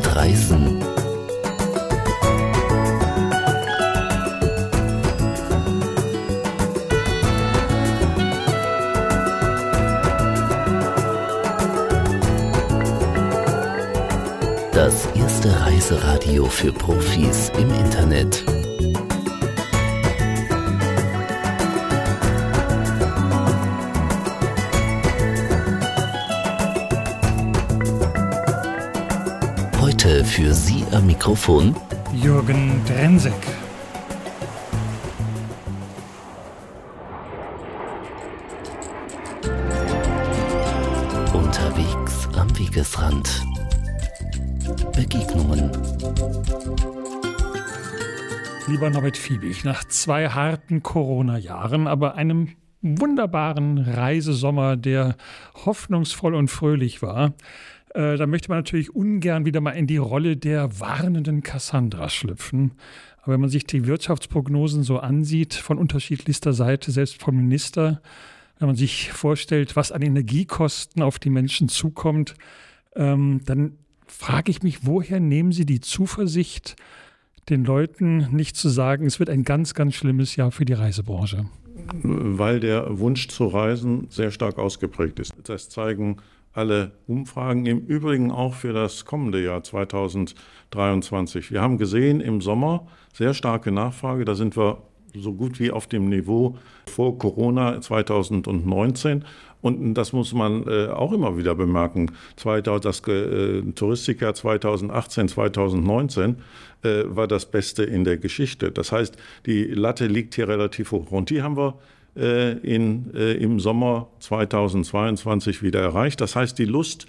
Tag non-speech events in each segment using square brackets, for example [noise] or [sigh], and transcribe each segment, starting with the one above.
mit Reisen. Das erste Reiseradio für Profis im Internet. Heute für Sie am Mikrofon Jürgen Drensek. Unterwegs am Wegesrand. Begegnungen. Lieber Norbert Fiebig, nach zwei harten Corona-Jahren, aber einem wunderbaren Reisesommer, der hoffnungsvoll und fröhlich war, äh, da möchte man natürlich ungern wieder mal in die Rolle der warnenden Cassandra schlüpfen. Aber wenn man sich die Wirtschaftsprognosen so ansieht, von unterschiedlichster Seite, selbst vom Minister, wenn man sich vorstellt, was an Energiekosten auf die Menschen zukommt, ähm, dann frage ich mich, woher nehmen Sie die Zuversicht, den Leuten nicht zu sagen, es wird ein ganz, ganz schlimmes Jahr für die Reisebranche? Weil der Wunsch zu reisen sehr stark ausgeprägt ist. Das zeigen alle Umfragen, im Übrigen auch für das kommende Jahr 2023. Wir haben gesehen im Sommer sehr starke Nachfrage, da sind wir so gut wie auf dem Niveau vor Corona 2019. Und das muss man äh, auch immer wieder bemerken. Das äh, Touristikjahr 2018, 2019 äh, war das Beste in der Geschichte. Das heißt, die Latte liegt hier relativ hoch. Und die haben wir in, äh, im Sommer 2022 wieder erreicht. Das heißt, die Lust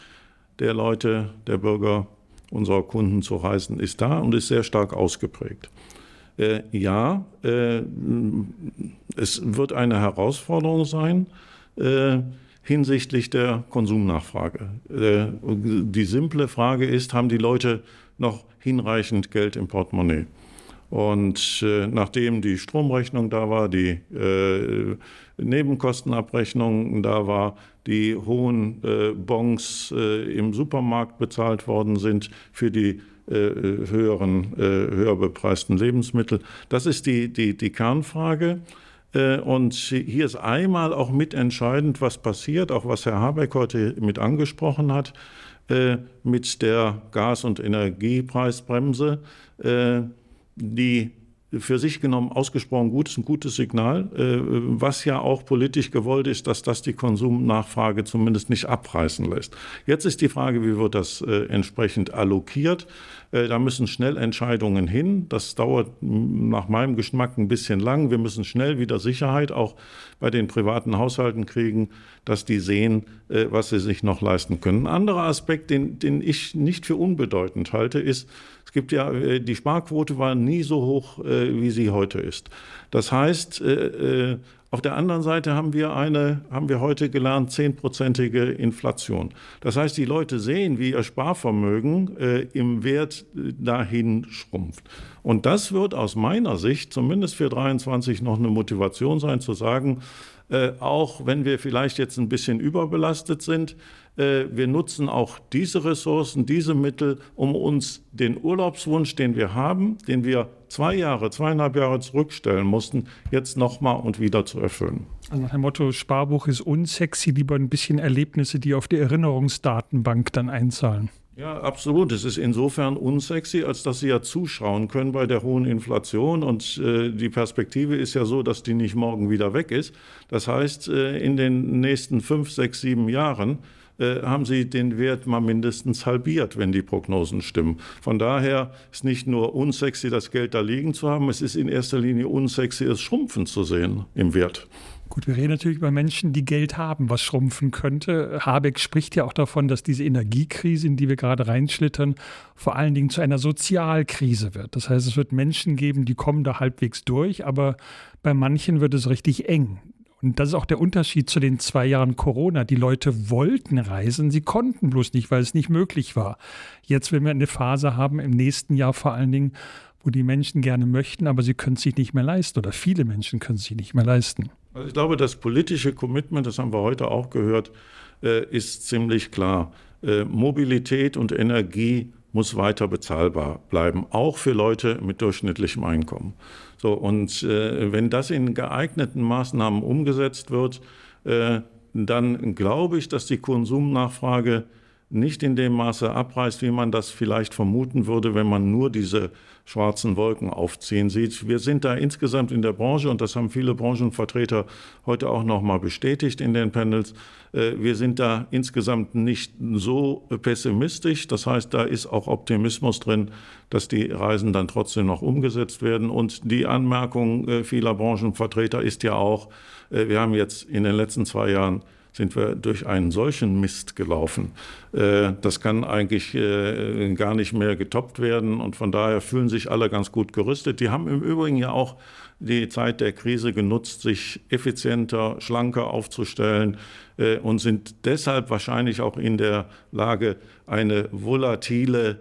der Leute, der Bürger, unserer Kunden zu reisen ist da und ist sehr stark ausgeprägt. Äh, ja, äh, es wird eine Herausforderung sein äh, hinsichtlich der Konsumnachfrage. Äh, die simple Frage ist, haben die Leute noch hinreichend Geld im Portemonnaie? Und äh, nachdem die Stromrechnung da war, die äh, Nebenkostenabrechnung da war, die hohen äh, Bons äh, im Supermarkt bezahlt worden sind für die äh, höheren, äh, höher bepreisten Lebensmittel. Das ist die, die, die Kernfrage. Und hier ist einmal auch mitentscheidend, was passiert, auch was Herr Habeck heute mit angesprochen hat, mit der Gas- und Energiepreisbremse die für sich genommen ausgesprochen gut ist, ein gutes Signal, äh, was ja auch politisch gewollt ist, dass das die Konsumnachfrage zumindest nicht abreißen lässt. Jetzt ist die Frage, wie wird das äh, entsprechend allokiert? Äh, da müssen schnell Entscheidungen hin. Das dauert nach meinem Geschmack ein bisschen lang. Wir müssen schnell wieder Sicherheit auch bei den privaten Haushalten kriegen, dass die sehen, was sie sich noch leisten können. Ein anderer Aspekt, den, den ich nicht für unbedeutend halte, ist, es gibt ja, die Sparquote war nie so hoch, äh, wie sie heute ist. Das heißt, äh, auf der anderen Seite haben wir eine, haben wir heute gelernt, zehnprozentige Inflation. Das heißt, die Leute sehen, wie ihr Sparvermögen im Wert dahin schrumpft. Und das wird aus meiner Sicht zumindest für 23 noch eine Motivation sein, zu sagen, auch wenn wir vielleicht jetzt ein bisschen überbelastet sind, äh, wir nutzen auch diese Ressourcen, diese Mittel, um uns den Urlaubswunsch, den wir haben, den wir zwei Jahre, zweieinhalb Jahre zurückstellen mussten, jetzt nochmal und wieder zu erfüllen. Also nach dem Motto, Sparbuch ist unsexy, lieber ein bisschen Erlebnisse, die auf die Erinnerungsdatenbank dann einzahlen. Ja, absolut. Es ist insofern unsexy, als dass Sie ja zuschauen können bei der hohen Inflation. Und äh, die Perspektive ist ja so, dass die nicht morgen wieder weg ist. Das heißt, äh, in den nächsten fünf, sechs, sieben Jahren äh, haben sie den Wert mal mindestens halbiert, wenn die Prognosen stimmen. Von daher ist nicht nur unsexy, das Geld da liegen zu haben, es ist in erster Linie unsexy, es schrumpfen zu sehen im Wert. Gut, wir reden natürlich über Menschen, die Geld haben, was schrumpfen könnte. Habeck spricht ja auch davon, dass diese Energiekrise, in die wir gerade reinschlittern, vor allen Dingen zu einer Sozialkrise wird. Das heißt, es wird Menschen geben, die kommen da halbwegs durch, aber bei manchen wird es richtig eng. Und das ist auch der Unterschied zu den zwei Jahren Corona. Die Leute wollten reisen, sie konnten bloß nicht, weil es nicht möglich war. Jetzt werden wir eine Phase haben, im nächsten Jahr vor allen Dingen, wo die Menschen gerne möchten, aber sie können es sich nicht mehr leisten oder viele Menschen können es sich nicht mehr leisten. Also ich glaube, das politische Commitment, das haben wir heute auch gehört, äh, ist ziemlich klar. Äh, Mobilität und Energie muss weiter bezahlbar bleiben, auch für Leute mit durchschnittlichem Einkommen. So, und äh, wenn das in geeigneten Maßnahmen umgesetzt wird, dann glaube ich, dass die Konsumnachfrage nicht in dem Maße abreißt, wie man das vielleicht vermuten würde, wenn man nur diese schwarzen Wolken aufziehen sieht. Wir sind da insgesamt in der Branche, und das haben viele Branchenvertreter heute auch noch mal bestätigt in den Panels, äh, wir sind da insgesamt nicht so pessimistisch. Das heißt, da ist auch Optimismus drin, dass die Reisen dann trotzdem noch umgesetzt werden. Und die Anmerkung äh, vieler Branchenvertreter ist ja auch, äh, wir haben jetzt in den letzten zwei Jahren sind wir durch einen solchen Mist gelaufen. Äh, das kann eigentlich äh, gar nicht mehr getoppt werden und von daher fühlen sich alle ganz gut gerüstet. Die haben im Übrigen ja auch die Zeit der Krise genutzt, sich effizienter, schlanker aufzustellen äh, und sind deshalb wahrscheinlich auch in der Lage, eine volatile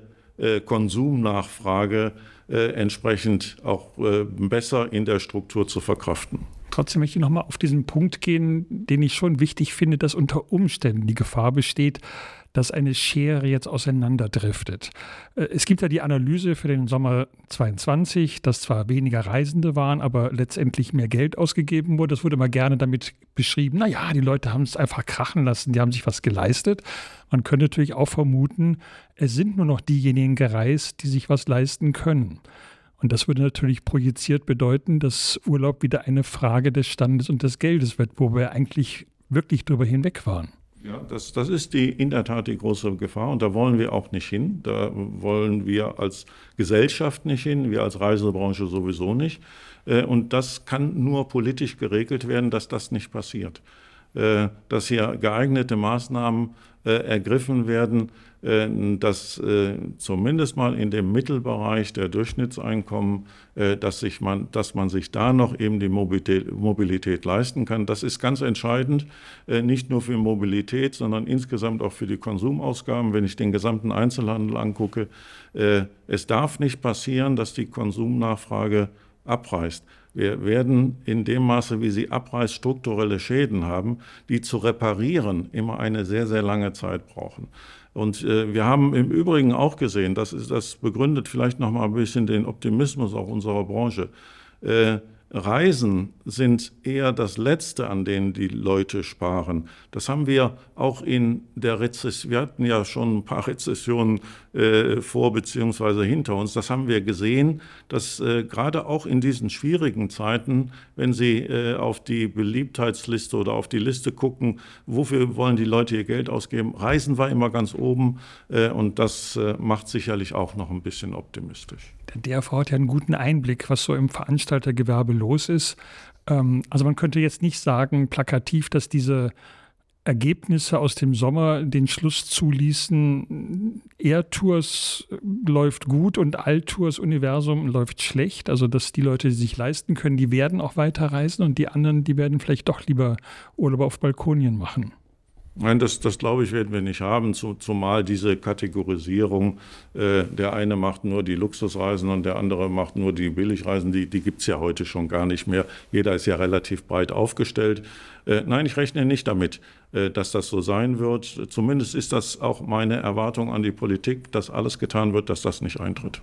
Konsumnachfrage entsprechend auch besser in der Struktur zu verkraften. Trotzdem möchte ich nochmal auf diesen Punkt gehen, den ich schon wichtig finde, dass unter Umständen die Gefahr besteht, dass eine Schere jetzt auseinanderdriftet. Äh, es gibt ja die Analyse für den Sommer 22, dass zwar weniger Reisende waren, aber letztendlich mehr Geld ausgegeben wurde. Das wurde immer gerne damit beschrieben, naja, die Leute haben es einfach krachen lassen, die haben sich was geleistet. Man könnte natürlich auch vermuten, es sind nur noch diejenigen gereist, die sich was leisten können. Und das würde natürlich projiziert bedeuten, dass Urlaub wieder eine Frage des Standes und des Geldes wird, wo wir eigentlich wirklich drüber hinweg waren. Ja, das, das ist die, in der Tat die große Gefahr und da wollen wir auch nicht hin. Da wollen wir als Gesellschaft nicht hin, wir als Reisebranche sowieso nicht. Äh, und das kann nur politisch geregelt werden, dass das nicht passiert. Äh, dass hier geeignete Maßnahmen äh, ergriffen werden, äh, dass zumindest mal in dem Mittelbereich der Durchschnittseinkommen, dass, sich man, dass man sich da noch eben die Mobilität, Mobilität leisten kann. Das ist ganz entscheidend, nicht nur für Mobilität, sondern insgesamt auch für die Konsumausgaben. Wenn ich den gesamten Einzelhandel angucke, es darf nicht passieren, dass die Konsumnachfrage abreißt. Wir werden in dem Maße, wie sie abreißt, strukturelle Schäden haben, die zu reparieren immer eine sehr, sehr lange Zeit brauchen. Und äh, wir haben im Übrigen auch gesehen, das, ist, das begründet vielleicht noch mal ein bisschen den Optimismus auch unserer Branche. Äh, Reisen sind eher das Letzte, an denen die Leute sparen. Das haben wir auch in der Rezession, wir hatten ja schon ein paar [laughs] Rezessionen äh, vor bzw. hinter uns. Das haben wir gesehen, dass äh, gerade auch in diesen schwierigen Zeiten, wenn Sie äh, auf die Beliebtheitsliste oder auf die Liste gucken, wofür wollen die Leute ihr Geld ausgeben, Reisen war immer ganz oben äh, und das äh, macht sicherlich auch noch ein bisschen optimistisch. Der DRV hat ja einen guten Einblick, was so im Veranstaltergewerbe los ist. Ähm, also man könnte jetzt nicht sagen, plakativ, dass diese Ergebnisse aus dem Sommer den Schluss zuließen, Air-Tours läuft gut und All-Tours Universum läuft schlecht. Also dass die Leute, die sich leisten können, die werden auch weiterreisen und die anderen, die werden vielleicht doch lieber Urlaub auf Balkonien machen. Nein, das, das glaube ich, werden wir nicht haben, zumal diese Kategorisierung, äh, der eine macht nur die Luxusreisen und der andere macht nur die Billigreisen, die, die gibt es ja heute schon gar nicht mehr. Jeder ist ja relativ breit aufgestellt. Äh, nein, ich rechne nicht damit, äh, dass das so sein wird. Zumindest ist das auch meine Erwartung an die Politik, dass alles getan wird, dass das nicht eintritt.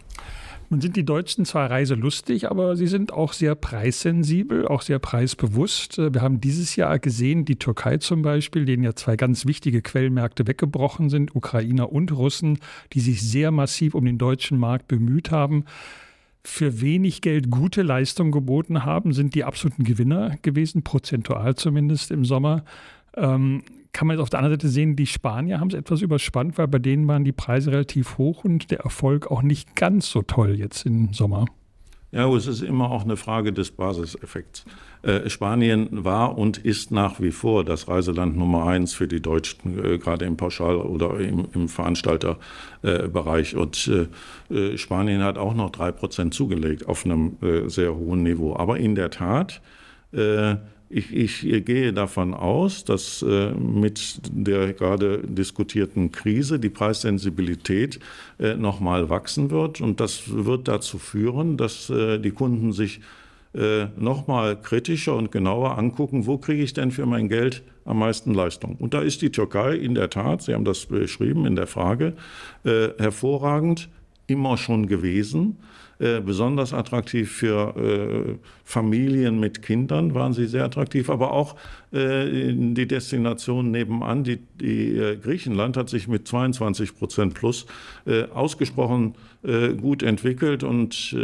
Nun sind die Deutschen zwar reiselustig, aber sie sind auch sehr preissensibel, auch sehr preisbewusst. Wir haben dieses Jahr gesehen, die Türkei zum Beispiel, denen ja zwei ganz wichtige Quellmärkte weggebrochen sind, Ukrainer und Russen, die sich sehr massiv um den deutschen Markt bemüht haben für wenig Geld gute Leistung geboten haben, sind die absoluten Gewinner gewesen, prozentual zumindest im Sommer. Ähm, kann man jetzt auf der anderen Seite sehen, die Spanier haben es etwas überspannt, weil bei denen waren die Preise relativ hoch und der Erfolg auch nicht ganz so toll jetzt im Sommer. Ja, es ist immer auch eine Frage des Basiseffekts. Äh, Spanien war und ist nach wie vor das Reiseland Nummer eins für die Deutschen, äh, gerade im Pauschal- oder im, im Veranstalterbereich. Äh, und äh, Spanien hat auch noch drei Prozent zugelegt auf einem äh, sehr hohen Niveau. Aber in der Tat, äh, ich, ich, gehe davon aus, dass äh, mit der gerade diskutierten Krise die Preissensibilität äh, nochmal wachsen wird. Und das wird dazu führen, dass äh, die Kunden sich nochmal kritischer und genauer angucken, wo kriege ich denn für mein Geld am meisten Leistung. Und da ist die Türkei in der Tat, Sie haben das beschrieben in der Frage, hervorragend immer schon gewesen. Äh, besonders attraktiv für äh, Familien mit Kindern waren sie sehr attraktiv, aber auch äh, die Destination nebenan, die, die äh, Griechenland hat sich mit 22 Prozent plus äh, ausgesprochen gut entwickelt. Und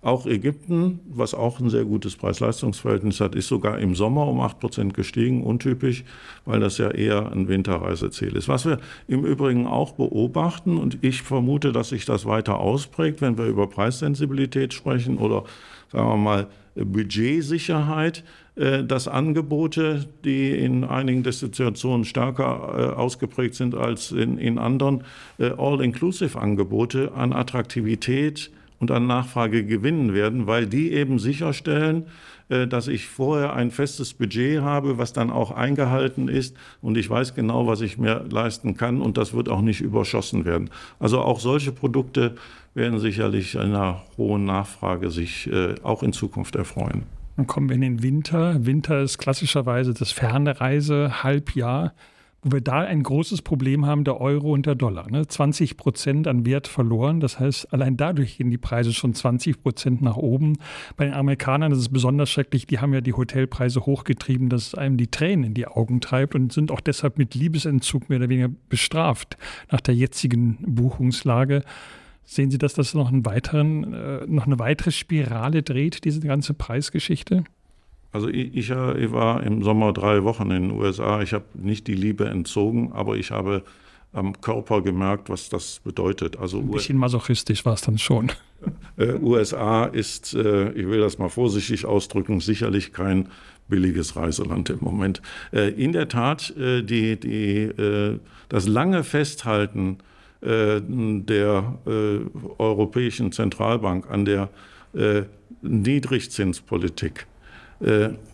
auch Ägypten, was auch ein sehr gutes Preis-Leistungs-Verhältnis hat, ist sogar im Sommer um 8% gestiegen, untypisch, weil das ja eher ein Winterreiseziel ist. Was wir im Übrigen auch beobachten, und ich vermute, dass sich das weiter ausprägt, wenn wir über Preissensibilität sprechen oder sagen wir mal Budgetsicherheit, äh, dass Angebote, die in einigen Destinationen stärker äh, ausgeprägt sind als in, in anderen, äh, All-Inclusive-Angebote an Attraktivität und an Nachfrage gewinnen werden, weil die eben sicherstellen, äh, dass ich vorher ein festes Budget habe, was dann auch eingehalten ist und ich weiß genau, was ich mir leisten kann und das wird auch nicht überschossen werden. Also auch solche Produkte werden sicherlich einer hohen Nachfrage sich äh, auch in Zukunft erfreuen. Dann kommen wir in den Winter. Winter ist klassischerweise das ferne Reise, Halbjahr wo wir da ein großes Problem haben, der Euro und der Dollar. Ne? 20 Prozent an Wert verloren. Das heißt, allein dadurch gehen die Preise schon 20 Prozent nach oben. Bei den Amerikanern ist es besonders schrecklich. Die haben ja die Hotelpreise hochgetrieben, dass es einem die Tränen in die Augen treibt und sind auch deshalb mit Liebesentzug mehr oder weniger bestraft nach der jetzigen Buchungslage. Sehen Sie, dass das noch, einen weiteren, äh, noch eine weitere Spirale dreht, diese ganze Preisgeschichte? Also ich, ich, war im Sommer drei Wochen in den USA. Ich habe nicht die Liebe entzogen, aber ich habe am Körper gemerkt, was das bedeutet. Also Ein bisschen masochistisch war es dann schon. [laughs] Äh, USA ist, äh, ich will das mal vorsichtig ausdrücken, sicherlich kein billiges Reiseland im Moment. Äh, in der Tat, äh, die, die, äh, das lange Festhalten äh, der Europäischen Zentralbank an der Niedrigzinspolitik äh,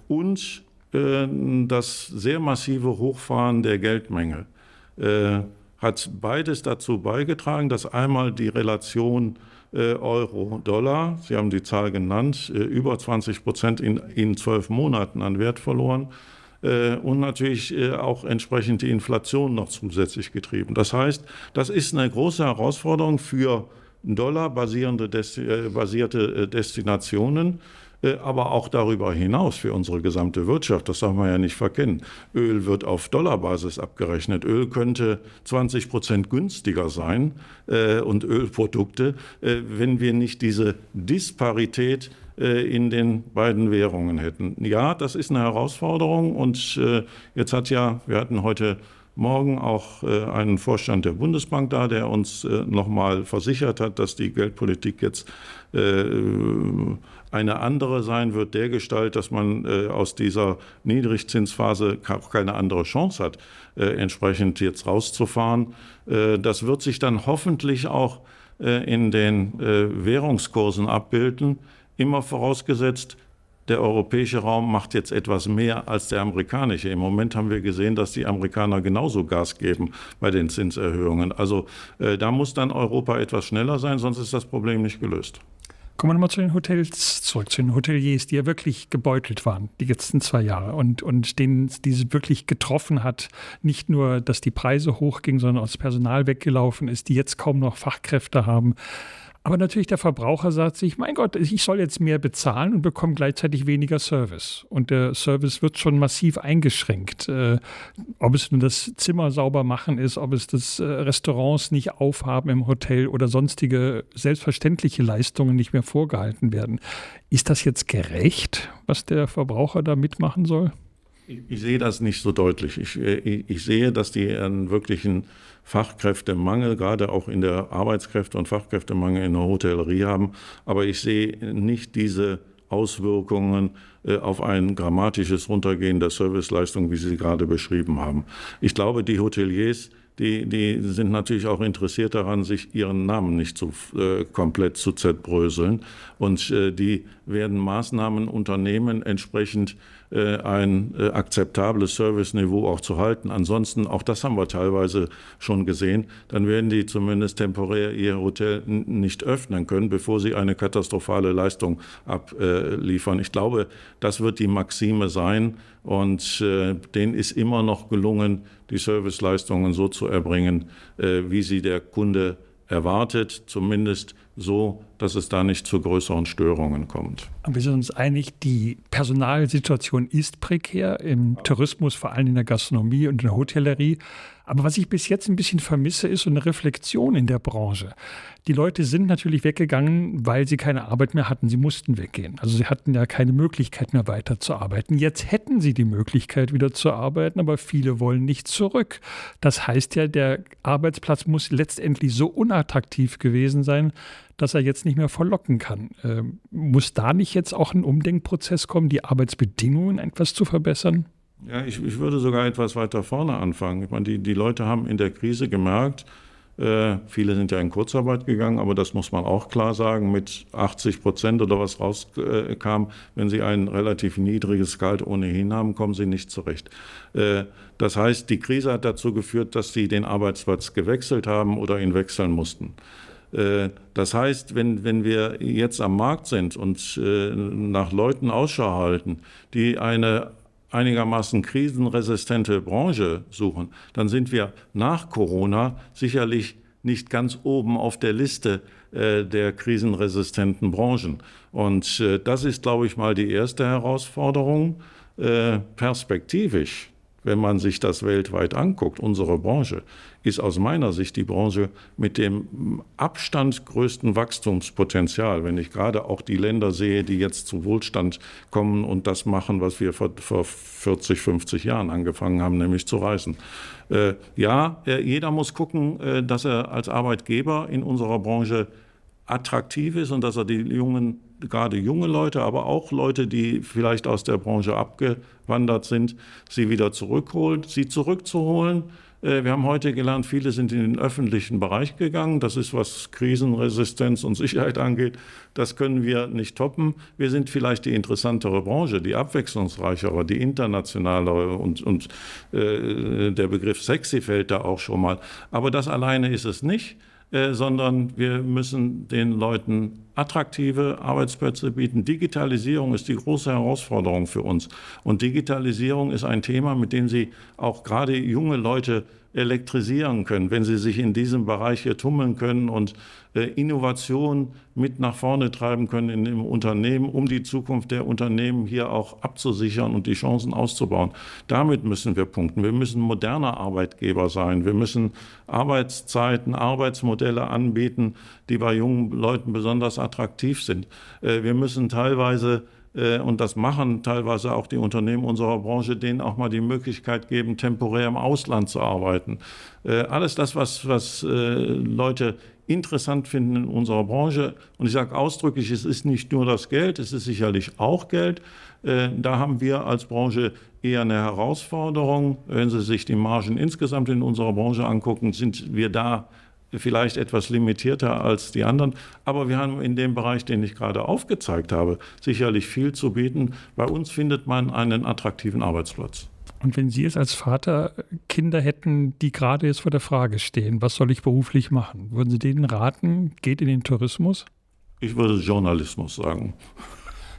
und äh, das sehr massive Hochfahren der Geldmenge äh, hat beides dazu beigetragen, dass einmal die Relation Euro-Dollar, Sie haben die Zahl genannt, über 20 Prozent in, in zwölf Monaten an Wert verloren und natürlich auch entsprechend die Inflation noch zusätzlich getrieben. Das heißt, das ist eine große Herausforderung für dollarbasierte Destinationen äh, aber auch darüber hinaus für unsere gesamte Wirtschaft. Das darf man ja nicht verkennen. Öl wird auf Dollarbasis abgerechnet. Öl könnte 20 Prozent günstiger sein äh, und Ölprodukte, äh, wenn wir nicht diese Disparität äh, in den beiden Währungen hätten. Ja, das ist eine Herausforderung und äh, jetzt hat ja, wir hatten heute Morgen auch äh, einen Vorstand der Bundesbank da, der uns äh, nochmal versichert hat, dass die Geldpolitik jetzt äh, eine andere sein wird, der Gestalt, dass man äh, aus dieser Niedrigzinsphase auch keine andere Chance hat, äh, entsprechend jetzt rauszufahren. Äh, das wird sich dann hoffentlich auch äh, in den äh, Währungskursen abbilden, immer vorausgesetzt, der europäische Raum macht jetzt etwas mehr als der amerikanische. Im Moment haben wir gesehen, dass die Amerikaner genauso Gas geben bei den Zinserhöhungen. Also äh, da muss dann Europa etwas schneller sein, sonst ist das Problem nicht gelöst. Kommen wir nochmal zu den Hotels zurück, zu den Hoteliers, die ja wirklich gebeutelt waren, die letzten zwei Jahre und, und denen diese wirklich getroffen hat. Nicht nur, dass die Preise hochgingen, sondern auch das Personal weggelaufen ist, die jetzt kaum noch Fachkräfte haben. Aber natürlich der Verbraucher sagt sich, mein Gott, ich soll jetzt mehr bezahlen und bekomme gleichzeitig weniger Service. Und der Service wird schon massiv eingeschränkt. Äh, ob es nun das Zimmer sauber machen ist, ob es das äh, Restaurants nicht aufhaben im Hotel oder sonstige selbstverständliche Leistungen nicht mehr vorgehalten werden. Ist das jetzt gerecht, was der Verbraucher da mitmachen soll? Ich, sehe das nicht so deutlich. Ich, äh, ich, ich sehe, dass die einen wirklichen Fachkräftemangel, gerade auch in der Arbeitskräfte- und Fachkräftemangel in der Hotellerie haben. Aber ich sehe nicht diese Auswirkungen äh, auf ein grammatisches Runtergehen der Serviceleistung, wie Sie gerade beschrieben haben. Ich glaube, die Hoteliers die, die sind natürlich auch interessiert daran, sich ihren Namen nicht zu, äh, komplett zu zerbröseln. Und äh, die werden Maßnahmen unternehmen, entsprechend äh, ein äh, akzeptables Serviceniveau auch zu halten. Ansonsten, auch das haben wir teilweise schon gesehen, dann werden die zumindest temporär ihr Hotel nicht öffnen können, bevor sie eine katastrophale Leistung abliefern. Ich glaube, das wird die Maxime sein. Und äh, denen ist immer noch gelungen, die Serviceleistungen so zu erbringen, äh, wie sie der Kunde erwartet, zumindest so, dass es da nicht zu größeren Störungen kommt. wir sind uns einig, die Personalsituation ist prekär im Tourismus, vor allem in der Gastronomie und in der Hotellerie. Aber was ich bis jetzt ein bisschen vermisse, ist so eine Reflexion in der Branche. Die Leute sind natürlich weggegangen, weil sie keine Arbeit mehr hatten. Sie mussten weggehen. Also sie hatten ja keine Möglichkeit mehr weiterzuarbeiten. Jetzt hätten sie die Möglichkeit wieder zu arbeiten, aber viele wollen nicht zurück. Das heißt ja, der Arbeitsplatz muss letztendlich so unattraktiv gewesen sein, dass er jetzt nicht mehr verlocken kann. Ähm, muss da nicht jetzt auch ein Umdenkprozess kommen, die Arbeitsbedingungen etwas zu verbessern? Ja, ich, ich würde sogar etwas weiter vorne anfangen. Ich meine, die, die Leute haben in der Krise gemerkt, äh, viele sind ja in Kurzarbeit gegangen, aber das muss man auch klar sagen, mit 80 Prozent oder was rauskam, wenn sie ein relativ niedriges Gehalt ohnehin haben, kommen sie nicht zurecht. Äh, das heißt, die Krise hat dazu geführt, dass sie den Arbeitsplatz gewechselt haben oder ihn wechseln mussten. Äh, das heißt, wenn, wenn wir jetzt am Markt sind und äh, nach Leuten Ausschau halten, die eine einigermaßen krisenresistente Branche suchen, dann sind wir nach Corona sicherlich nicht ganz oben auf der Liste äh, der krisenresistenten Branchen. Und äh, das ist, glaube ich, mal die erste Herausforderung. Äh, perspektivisch wenn man sich das weltweit anguckt, unsere Branche, ist aus meiner Sicht die Branche mit dem Abstand größten Wachstumspotenzial. Wenn ich gerade auch die Länder sehe, die jetzt zu Wohlstand kommen und das machen, was wir vor, vor 40, 50 Jahren angefangen haben, nämlich zu reisen. Äh, ja, äh, jeder muss gucken, äh, dass er als Arbeitgeber in unserer Branche attraktiv ist und dass er die jungen, gerade junge Leute, aber auch Leute, die vielleicht aus der Branche abgewandert sind, sie wieder zurückholt, sie zurückzuholen. Äh, wir haben heute gelernt, viele sind in den öffentlichen Bereich gegangen. Das ist, was Krisenresistenz und Sicherheit angeht. Das können wir nicht toppen. Wir sind vielleicht die interessantere Branche, die abwechslungsreichere, die internationalere und, und äh, der Begriff sexy fällt da auch schon mal. Aber das alleine ist es nicht. Äh, sondern wir müssen den Leuten attraktive Arbeitsplätze bieten. Digitalisierung ist die große Herausforderung für uns. Und Digitalisierung ist ein Thema, mit dem Sie auch gerade junge Leute elektrisieren können, wenn sie sich in diesem Bereich hier tummeln können und äh, Innovation mit nach vorne treiben können in dem Unternehmen, um die Zukunft der Unternehmen hier auch abzusichern und die Chancen auszubauen. Damit müssen wir punkten. Wir müssen moderner Arbeitgeber sein. Wir müssen Arbeitszeiten, Arbeitsmodelle anbieten, die bei jungen Leuten besonders attraktiv sind. Äh, wir müssen teilweise äh, und das machen teilweise auch die Unternehmen unserer Branche, denen auch mal die Möglichkeit geben, temporär im Ausland zu arbeiten. Äh, alles das, was, was Leute interessant finden in unserer Branche. Und ich sage ausdrücklich, es ist nicht nur das Geld, es ist sicherlich auch Geld. Da haben wir als Branche eher eine Herausforderung. Wenn Sie sich die Margen insgesamt in unserer Branche angucken, sind wir da vielleicht etwas limitierter als die anderen. Aber wir haben in dem Bereich, den ich gerade aufgezeigt habe, sicherlich viel zu bieten. Bei uns findet man einen attraktiven Arbeitsplatz. Und wenn Sie jetzt als Vater Kinder hätten, die gerade jetzt vor der Frage stehen, was soll ich beruflich machen, würden Sie denen raten, geht in den Tourismus? Ich würde Journalismus sagen.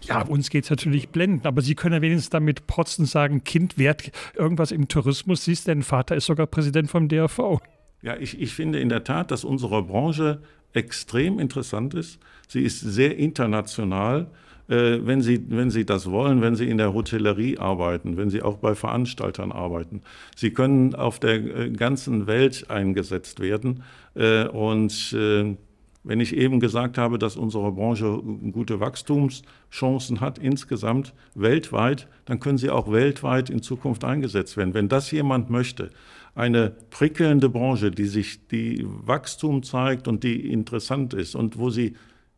Ja, uns geht es natürlich blenden, aber Sie können ja wenigstens damit protzen sagen, Kind wert irgendwas im Tourismus. Siehst, dein Vater ist sogar Präsident vom DRV. Ja, ich, ich finde in der Tat, dass unsere Branche extrem interessant ist. Sie ist sehr international. Äh, wenn, Sie, wenn Sie das wollen, wenn Sie in der Hotellerie arbeiten, wenn Sie auch bei Veranstaltern arbeiten. Sie können auf der äh, ganzen Welt eingesetzt werden. Äh, und äh, wenn ich eben gesagt habe, dass unsere Branche gute Wachstumschancen hat insgesamt weltweit, dann können sie auch weltweit in Zukunft eingesetzt werden. Wenn das jemand möchte, eine prickelnde Branche, die sich die Wachstum zeigt und die interessant ist und wo sie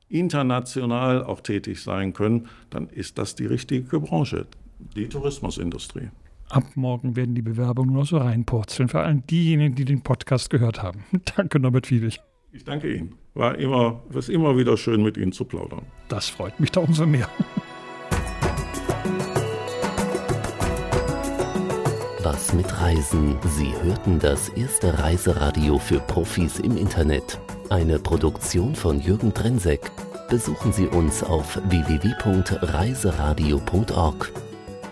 international auch tätig sein können, dann ist das die richtige Branche, die Tourismusindustrie. Ab morgen werden die Bewerbungen nur so reinpurzeln, für allen diejenigen, die den Podcast gehört haben. [laughs] Danke, Norbert Fiebig. Ich danke Ihnen. War immer, ist immer wieder schön, mit Ihnen zu plaudern. Das freut mich da umso mehr. Was mit Reisen? Sie hörten das erste Reiseradio für Profis im Internet. Eine Produktion von Jürgen Drensek. Besuchen Sie uns auf www.reiseradio.org.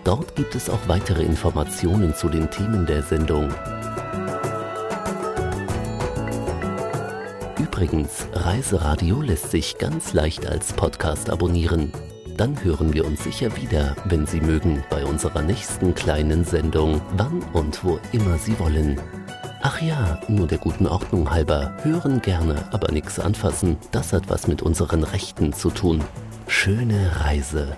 Dort gibt es auch weitere Informationen zu den Themen der Sendung. Übrigens, Reiseradio lässt sich ganz leicht als Podcast abonnieren. Dann hören wir uns sicher wieder, wenn Sie mögen, bei unserer nächsten kleinen Sendung, wann und wo immer Sie wollen. Ach ja, nur der guten Ordnung halber, hören gerne, aber nichts anfassen, das hat was mit unseren Rechten zu tun. Schöne Reise.